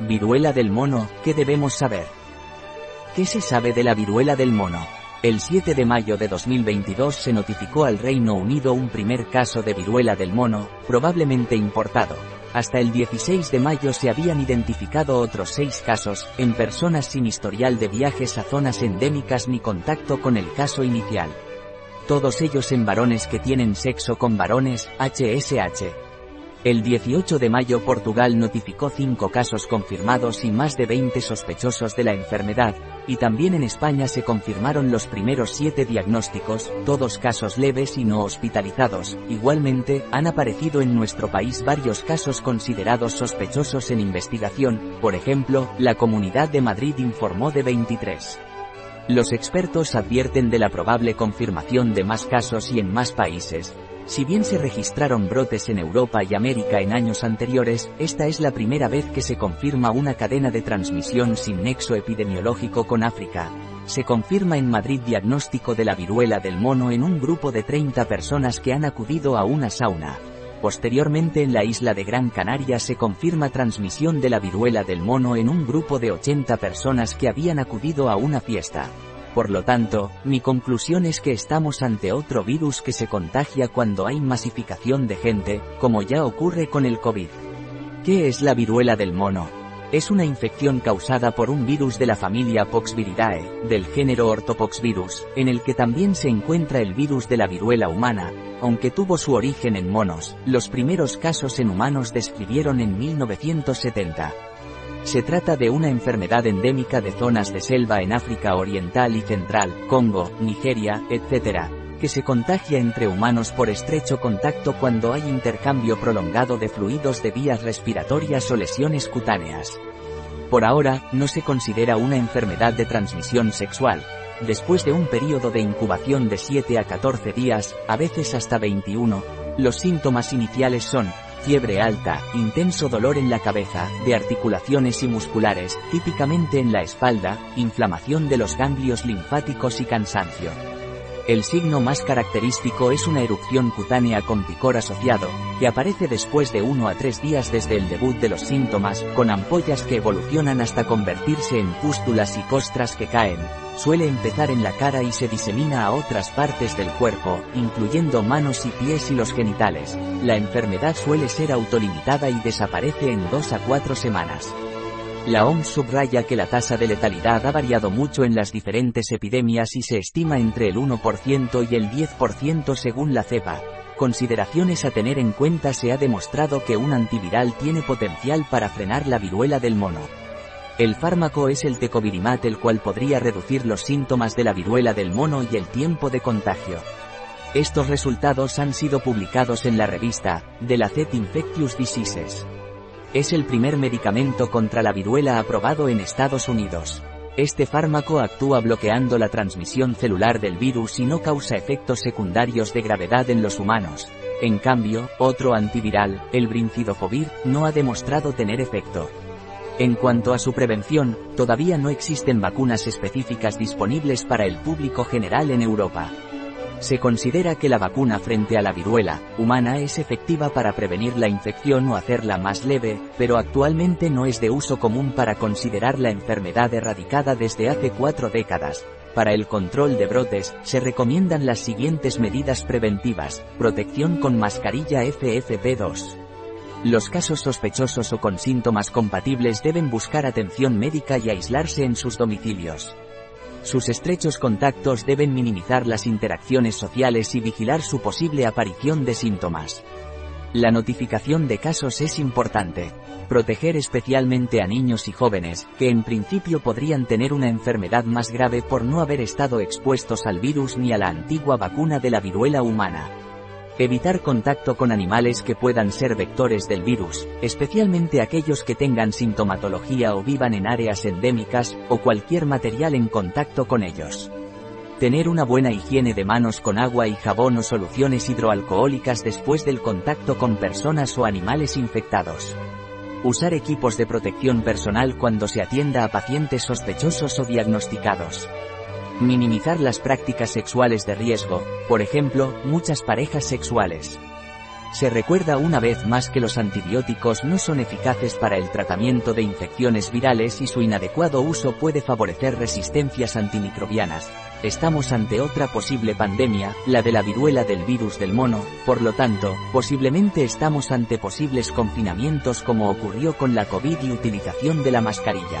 Viruela del mono, ¿qué debemos saber? ¿Qué se sabe de la viruela del mono? El 7 de mayo de 2022 se notificó al Reino Unido un primer caso de viruela del mono, probablemente importado. Hasta el 16 de mayo se habían identificado otros seis casos, en personas sin historial de viajes a zonas endémicas ni contacto con el caso inicial. Todos ellos en varones que tienen sexo con varones, HSH. El 18 de mayo Portugal notificó 5 casos confirmados y más de 20 sospechosos de la enfermedad, y también en España se confirmaron los primeros 7 diagnósticos, todos casos leves y no hospitalizados. Igualmente, han aparecido en nuestro país varios casos considerados sospechosos en investigación, por ejemplo, la Comunidad de Madrid informó de 23. Los expertos advierten de la probable confirmación de más casos y en más países, si bien se registraron brotes en Europa y América en años anteriores, esta es la primera vez que se confirma una cadena de transmisión sin nexo epidemiológico con África. Se confirma en Madrid diagnóstico de la viruela del mono en un grupo de 30 personas que han acudido a una sauna. Posteriormente en la isla de Gran Canaria se confirma transmisión de la viruela del mono en un grupo de 80 personas que habían acudido a una fiesta. Por lo tanto, mi conclusión es que estamos ante otro virus que se contagia cuando hay masificación de gente, como ya ocurre con el COVID. ¿Qué es la viruela del mono? Es una infección causada por un virus de la familia Poxviridae, del género Orthopoxvirus, en el que también se encuentra el virus de la viruela humana, aunque tuvo su origen en monos, los primeros casos en humanos describieron en 1970. Se trata de una enfermedad endémica de zonas de selva en África Oriental y Central, Congo, Nigeria, etc., que se contagia entre humanos por estrecho contacto cuando hay intercambio prolongado de fluidos de vías respiratorias o lesiones cutáneas. Por ahora, no se considera una enfermedad de transmisión sexual. Después de un periodo de incubación de 7 a 14 días, a veces hasta 21, los síntomas iniciales son fiebre alta, intenso dolor en la cabeza, de articulaciones y musculares, típicamente en la espalda, inflamación de los ganglios linfáticos y cansancio. El signo más característico es una erupción cutánea con picor asociado, que aparece después de uno a tres días desde el debut de los síntomas, con ampollas que evolucionan hasta convertirse en pústulas y costras que caen. Suele empezar en la cara y se disemina a otras partes del cuerpo, incluyendo manos y pies y los genitales. La enfermedad suele ser autolimitada y desaparece en dos a cuatro semanas. La OMS subraya que la tasa de letalidad ha variado mucho en las diferentes epidemias y se estima entre el 1% y el 10% según la cepa. Consideraciones a tener en cuenta se ha demostrado que un antiviral tiene potencial para frenar la viruela del mono. El fármaco es el tecovirimat el cual podría reducir los síntomas de la viruela del mono y el tiempo de contagio. Estos resultados han sido publicados en la revista, The Lancet Infectious Diseases. Es el primer medicamento contra la viruela aprobado en Estados Unidos. Este fármaco actúa bloqueando la transmisión celular del virus y no causa efectos secundarios de gravedad en los humanos. En cambio, otro antiviral, el brincidofovir, no ha demostrado tener efecto. En cuanto a su prevención, todavía no existen vacunas específicas disponibles para el público general en Europa. Se considera que la vacuna frente a la viruela humana es efectiva para prevenir la infección o hacerla más leve, pero actualmente no es de uso común para considerar la enfermedad erradicada desde hace cuatro décadas. Para el control de brotes, se recomiendan las siguientes medidas preventivas, protección con mascarilla FFP2. Los casos sospechosos o con síntomas compatibles deben buscar atención médica y aislarse en sus domicilios. Sus estrechos contactos deben minimizar las interacciones sociales y vigilar su posible aparición de síntomas. La notificación de casos es importante. Proteger especialmente a niños y jóvenes, que en principio podrían tener una enfermedad más grave por no haber estado expuestos al virus ni a la antigua vacuna de la viruela humana. Evitar contacto con animales que puedan ser vectores del virus, especialmente aquellos que tengan sintomatología o vivan en áreas endémicas, o cualquier material en contacto con ellos. Tener una buena higiene de manos con agua y jabón o soluciones hidroalcohólicas después del contacto con personas o animales infectados. Usar equipos de protección personal cuando se atienda a pacientes sospechosos o diagnosticados. Minimizar las prácticas sexuales de riesgo, por ejemplo, muchas parejas sexuales. Se recuerda una vez más que los antibióticos no son eficaces para el tratamiento de infecciones virales y su inadecuado uso puede favorecer resistencias antimicrobianas. Estamos ante otra posible pandemia, la de la viruela del virus del mono, por lo tanto, posiblemente estamos ante posibles confinamientos como ocurrió con la COVID y utilización de la mascarilla.